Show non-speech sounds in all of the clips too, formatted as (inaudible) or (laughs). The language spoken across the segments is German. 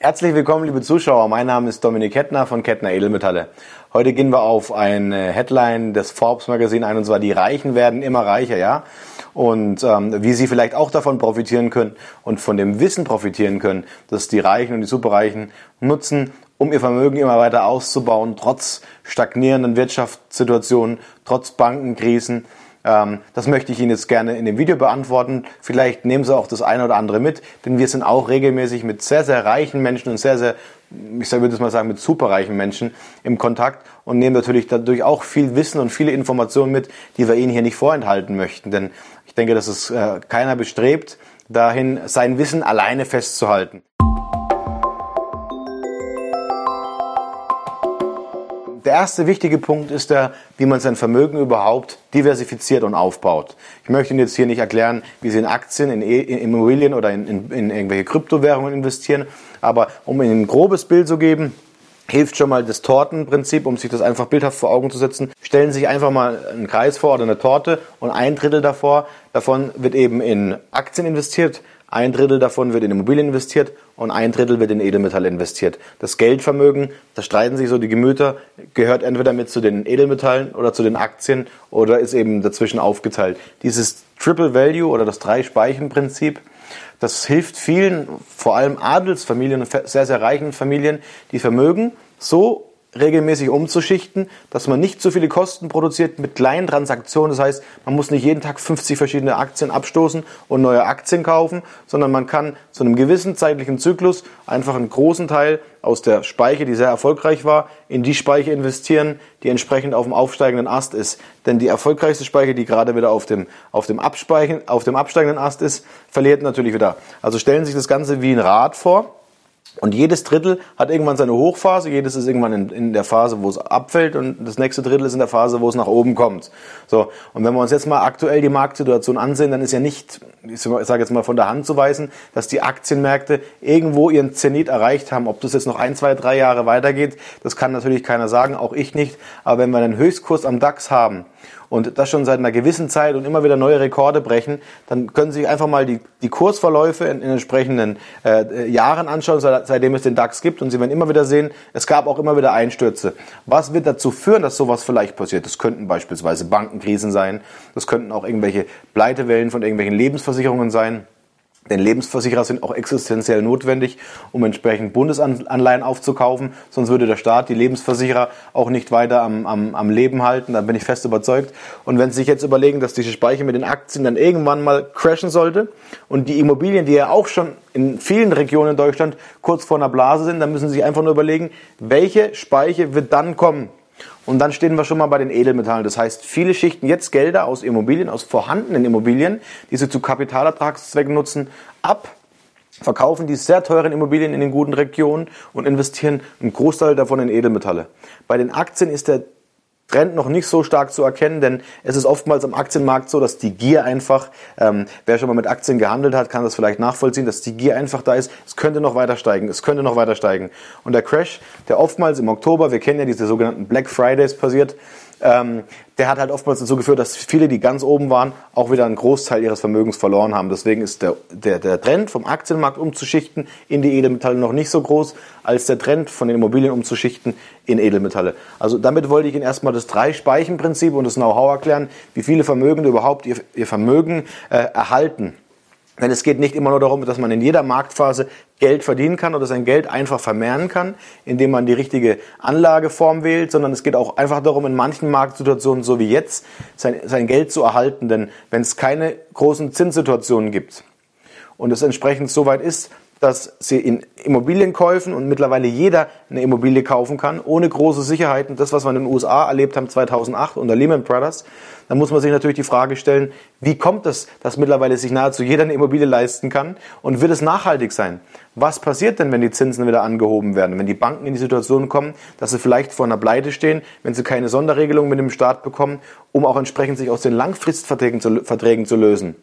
Herzlich willkommen, liebe Zuschauer. Mein Name ist Dominik Kettner von Kettner Edelmetalle. Heute gehen wir auf eine Headline des Forbes Magazin ein, und zwar die Reichen werden immer reicher, ja. Und ähm, wie Sie vielleicht auch davon profitieren können und von dem Wissen profitieren können, dass die Reichen und die Superreichen nutzen, um ihr Vermögen immer weiter auszubauen, trotz stagnierenden Wirtschaftssituationen, trotz Bankenkrisen, das möchte ich Ihnen jetzt gerne in dem Video beantworten. Vielleicht nehmen Sie auch das eine oder andere mit, denn wir sind auch regelmäßig mit sehr, sehr reichen Menschen und sehr, sehr, ich würde es mal sagen, mit superreichen Menschen im Kontakt und nehmen natürlich dadurch auch viel Wissen und viele Informationen mit, die wir Ihnen hier nicht vorenthalten möchten. Denn ich denke, dass es äh, keiner bestrebt, dahin sein Wissen alleine festzuhalten. Der erste wichtige Punkt ist der, wie man sein Vermögen überhaupt diversifiziert und aufbaut. Ich möchte Ihnen jetzt hier nicht erklären, wie Sie in Aktien, in, e, Immobilien oder in, in, in irgendwelche Kryptowährungen investieren, aber um Ihnen ein grobes Bild zu geben, hilft schon mal das Tortenprinzip, um sich das einfach bildhaft vor Augen zu setzen. Stellen Sie sich einfach mal einen Kreis vor oder eine Torte und ein Drittel davor, davon wird eben in Aktien investiert, ein Drittel davon wird in Immobilien investiert und ein Drittel wird in Edelmetalle investiert. Das Geldvermögen, da streiten sich so die Gemüter, gehört entweder mit zu den Edelmetallen oder zu den Aktien oder ist eben dazwischen aufgeteilt. Dieses Triple Value oder das Drei-Speichen-Prinzip, das hilft vielen, vor allem Adelsfamilien und sehr, sehr reichen Familien, die Vermögen so regelmäßig umzuschichten, dass man nicht so viele Kosten produziert mit kleinen Transaktionen. Das heißt, man muss nicht jeden Tag 50 verschiedene Aktien abstoßen und neue Aktien kaufen, sondern man kann zu einem gewissen zeitlichen Zyklus einfach einen großen Teil aus der Speiche, die sehr erfolgreich war, in die Speiche investieren, die entsprechend auf dem aufsteigenden Ast ist. Denn die erfolgreichste Speiche, die gerade wieder auf dem, auf dem, Abspeichen, auf dem absteigenden Ast ist, verliert natürlich wieder. Also stellen Sie sich das Ganze wie ein Rad vor und jedes Drittel hat irgendwann seine Hochphase, jedes ist irgendwann in, in, der Phase, wo es abfällt und das nächste Drittel ist in der Phase, wo es nach oben kommt. So, und wenn wir uns jetzt mal aktuell die Marktsituation ansehen, dann ist ja nicht, ich sage jetzt mal von der Hand zu weisen, dass die Aktienmärkte irgendwo ihren Zenit erreicht haben. Ob das jetzt noch ein, zwei, drei Jahre weitergeht, das kann natürlich keiner sagen, auch ich nicht. Aber wenn wir einen Höchstkurs am DAX haben und das schon seit einer gewissen Zeit und immer wieder neue Rekorde brechen, dann können Sie sich einfach mal die, die Kursverläufe in, in entsprechenden äh, Jahren anschauen, seit, seitdem es den DAX gibt und Sie werden immer wieder sehen, es gab auch immer wieder Einstürze. Was wird dazu führen, dass sowas vielleicht passiert? Das könnten beispielsweise Bankenkrisen sein, das könnten auch irgendwelche Pleitewellen von irgendwelchen Lebensversicherungen sein. Denn Lebensversicherer sind auch existenziell notwendig, um entsprechend Bundesanleihen aufzukaufen. Sonst würde der Staat die Lebensversicherer auch nicht weiter am, am, am Leben halten. Da bin ich fest überzeugt. Und wenn Sie sich jetzt überlegen, dass diese Speicher mit den Aktien dann irgendwann mal crashen sollte und die Immobilien, die ja auch schon in vielen Regionen in Deutschland kurz vor einer Blase sind, dann müssen Sie sich einfach nur überlegen, welche Speiche wird dann kommen. Und dann stehen wir schon mal bei den Edelmetallen. Das heißt, viele schichten jetzt Gelder aus Immobilien, aus vorhandenen Immobilien, die sie zu Kapitalertragszwecken nutzen, ab, verkaufen die sehr teuren Immobilien in den guten Regionen und investieren einen Großteil davon in Edelmetalle. Bei den Aktien ist der Trend noch nicht so stark zu erkennen, denn es ist oftmals am Aktienmarkt so, dass die Gier einfach, ähm, wer schon mal mit Aktien gehandelt hat, kann das vielleicht nachvollziehen, dass die Gier einfach da ist, es könnte noch weiter steigen, es könnte noch weiter steigen. Und der Crash, der oftmals im Oktober, wir kennen ja diese sogenannten Black Fridays passiert, ähm, der hat halt oftmals dazu geführt, dass viele, die ganz oben waren, auch wieder einen Großteil ihres Vermögens verloren haben. Deswegen ist der, der, der Trend vom Aktienmarkt umzuschichten in die Edelmetalle noch nicht so groß, als der Trend von den Immobilien umzuschichten in Edelmetalle. Also damit wollte ich Ihnen erstmal das Drei-Speichen-Prinzip und das Know-how erklären, wie viele Vermögen überhaupt ihr, ihr Vermögen äh, erhalten. Denn es geht nicht immer nur darum, dass man in jeder Marktphase Geld verdienen kann oder sein Geld einfach vermehren kann, indem man die richtige Anlageform wählt, sondern es geht auch einfach darum, in manchen Marktsituationen, so wie jetzt, sein, sein Geld zu erhalten. Denn wenn es keine großen Zinssituationen gibt und es entsprechend so weit ist, dass sie in Immobilienkäufen und mittlerweile jeder eine Immobilie kaufen kann, ohne große Sicherheiten. Das, was wir in den USA erlebt haben 2008 unter Lehman Brothers, dann muss man sich natürlich die Frage stellen, wie kommt es, dass mittlerweile sich nahezu jeder eine Immobilie leisten kann und wird es nachhaltig sein? Was passiert denn, wenn die Zinsen wieder angehoben werden, wenn die Banken in die Situation kommen, dass sie vielleicht vor einer Pleite stehen, wenn sie keine Sonderregelung mit dem Staat bekommen, um auch entsprechend sich aus den Langfristverträgen zu, Verträgen zu lösen?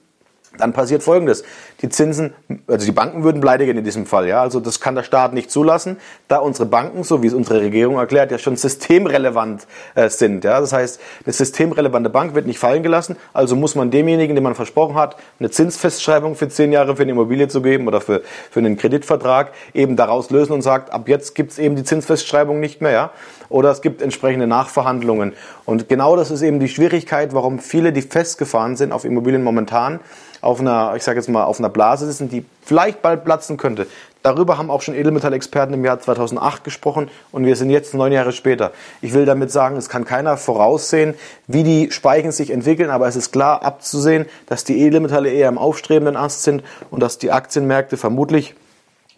Dann passiert Folgendes. Die Zinsen, also die Banken würden pleite gehen in diesem Fall. Ja? Also das kann der Staat nicht zulassen, da unsere Banken, so wie es unsere Regierung erklärt, ja schon systemrelevant äh, sind. Ja? Das heißt, eine systemrelevante Bank wird nicht fallen gelassen, also muss man demjenigen, dem man versprochen hat, eine Zinsfestschreibung für zehn Jahre für eine Immobilie zu geben oder für, für einen Kreditvertrag, eben daraus lösen und sagt, ab jetzt gibt es eben die Zinsfestschreibung nicht mehr. Ja? Oder es gibt entsprechende Nachverhandlungen. Und genau das ist eben die Schwierigkeit, warum viele, die festgefahren sind auf Immobilien momentan, auf einer, ich sage jetzt mal, auf einer Blase sitzen, die vielleicht bald platzen könnte. Darüber haben auch schon Edelmetallexperten im Jahr 2008 gesprochen und wir sind jetzt neun Jahre später. Ich will damit sagen, es kann keiner voraussehen, wie die Speichen sich entwickeln, aber es ist klar abzusehen, dass die Edelmetalle eher im aufstrebenden Ast sind und dass die Aktienmärkte vermutlich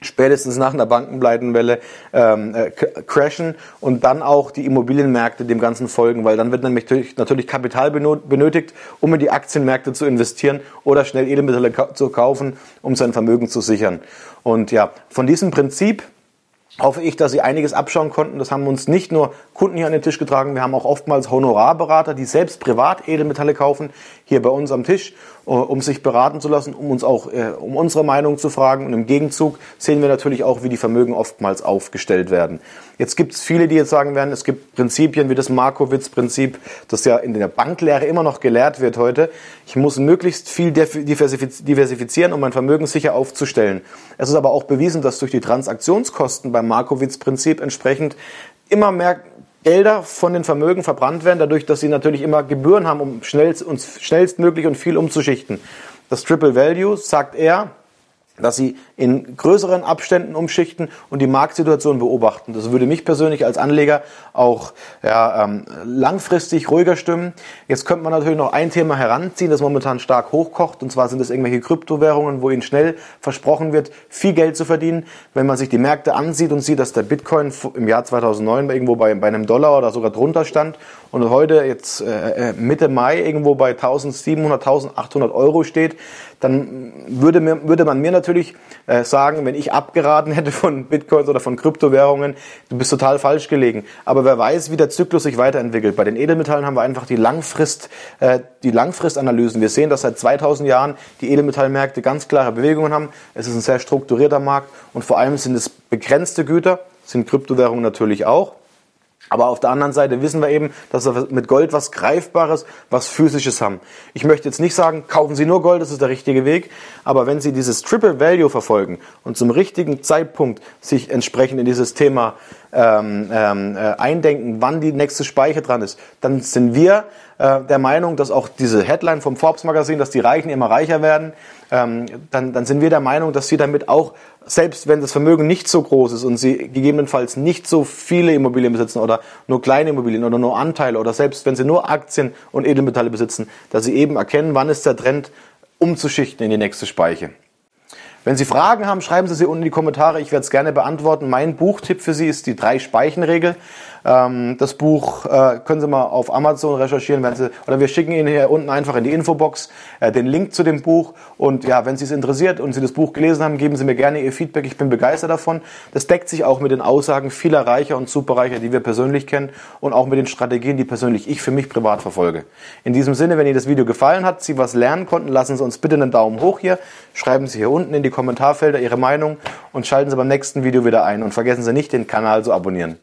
spätestens nach einer Bankenpleitenwelle ähm, äh, crashen und dann auch die Immobilienmärkte dem Ganzen folgen, weil dann wird nämlich natürlich Kapital benötigt, um in die Aktienmärkte zu investieren oder schnell Edelmetalle zu kaufen, um sein Vermögen zu sichern. Und ja, von diesem Prinzip hoffe ich, dass Sie einiges abschauen konnten. Das haben uns nicht nur Kunden hier an den Tisch getragen, wir haben auch oftmals Honorarberater, die selbst privat Edelmetalle kaufen, hier bei uns am Tisch, um sich beraten zu lassen, um uns auch äh, um unsere Meinung zu fragen. Und im Gegenzug sehen wir natürlich auch, wie die Vermögen oftmals aufgestellt werden. Jetzt gibt es viele, die jetzt sagen werden, es gibt Prinzipien wie das Markowitz-Prinzip, das ja in der Banklehre immer noch gelehrt wird heute. Ich muss möglichst viel diversifizieren, um mein Vermögen sicher aufzustellen. Es ist aber auch bewiesen, dass durch die Transaktionskosten beim Markowitz-Prinzip entsprechend immer mehr Gelder von den Vermögen verbrannt werden, dadurch, dass sie natürlich immer Gebühren haben, um schnellst, uns schnellstmöglich und viel umzuschichten. Das Triple Value, sagt er, dass sie in größeren Abständen umschichten und die Marktsituation beobachten. Das würde mich persönlich als Anleger auch ja, ähm, langfristig ruhiger stimmen. Jetzt könnte man natürlich noch ein Thema heranziehen, das momentan stark hochkocht, und zwar sind es irgendwelche Kryptowährungen, wo ihnen schnell versprochen wird, viel Geld zu verdienen. Wenn man sich die Märkte ansieht und sieht, dass der Bitcoin im Jahr 2009 irgendwo bei, bei einem Dollar oder sogar drunter stand und heute jetzt äh, äh Mitte Mai irgendwo bei 1700, 1800 Euro steht, dann würde, mir, würde man mir natürlich äh, sagen, wenn ich abgeraten (laughs) hätte von Bitcoins oder von Kryptowährungen, du bist total falsch gelegen. Aber wer weiß, wie der Zyklus sich weiterentwickelt. Bei den Edelmetallen haben wir einfach die Langfrist, äh, die Langfristanalysen. Wir sehen, dass seit 2000 Jahren die Edelmetallmärkte ganz klare Bewegungen haben. Es ist ein sehr strukturierter Markt und vor allem sind es begrenzte Güter, sind Kryptowährungen natürlich auch. Aber auf der anderen Seite wissen wir eben, dass wir mit Gold was Greifbares, was Physisches haben. Ich möchte jetzt nicht sagen, kaufen Sie nur Gold, das ist der richtige Weg. Aber wenn Sie dieses Triple Value verfolgen und zum richtigen Zeitpunkt sich entsprechend in dieses Thema ähm, ähm, äh, eindenken, wann die nächste Speicher dran ist, dann sind wir äh, der Meinung, dass auch diese Headline vom Forbes Magazin, dass die Reichen immer reicher werden, ähm, dann, dann sind wir der Meinung, dass sie damit auch, selbst wenn das Vermögen nicht so groß ist und sie gegebenenfalls nicht so viele Immobilien besitzen oder nur kleine Immobilien oder nur Anteile oder selbst wenn sie nur Aktien und Edelmetalle besitzen, dass sie eben erkennen, wann ist der Trend umzuschichten in die nächste Speiche. Wenn Sie Fragen haben, schreiben Sie sie unten in die Kommentare. Ich werde es gerne beantworten. Mein Buchtipp für Sie ist die Drei-Speichen-Regel. Ähm, das Buch äh, können Sie mal auf Amazon recherchieren, wenn Sie, oder wir schicken Ihnen hier unten einfach in die Infobox äh, den Link zu dem Buch. Und ja, wenn Sie es interessiert und Sie das Buch gelesen haben, geben Sie mir gerne Ihr Feedback. Ich bin begeistert davon. Das deckt sich auch mit den Aussagen vieler Reicher und Superreicher, die wir persönlich kennen und auch mit den Strategien, die persönlich ich für mich privat verfolge. In diesem Sinne, wenn Ihnen das Video gefallen hat, Sie was lernen konnten, lassen Sie uns bitte einen Daumen hoch hier. Schreiben Sie hier unten in die Kommentarfelder Ihre Meinung und schalten Sie beim nächsten Video wieder ein. Und vergessen Sie nicht, den Kanal zu abonnieren.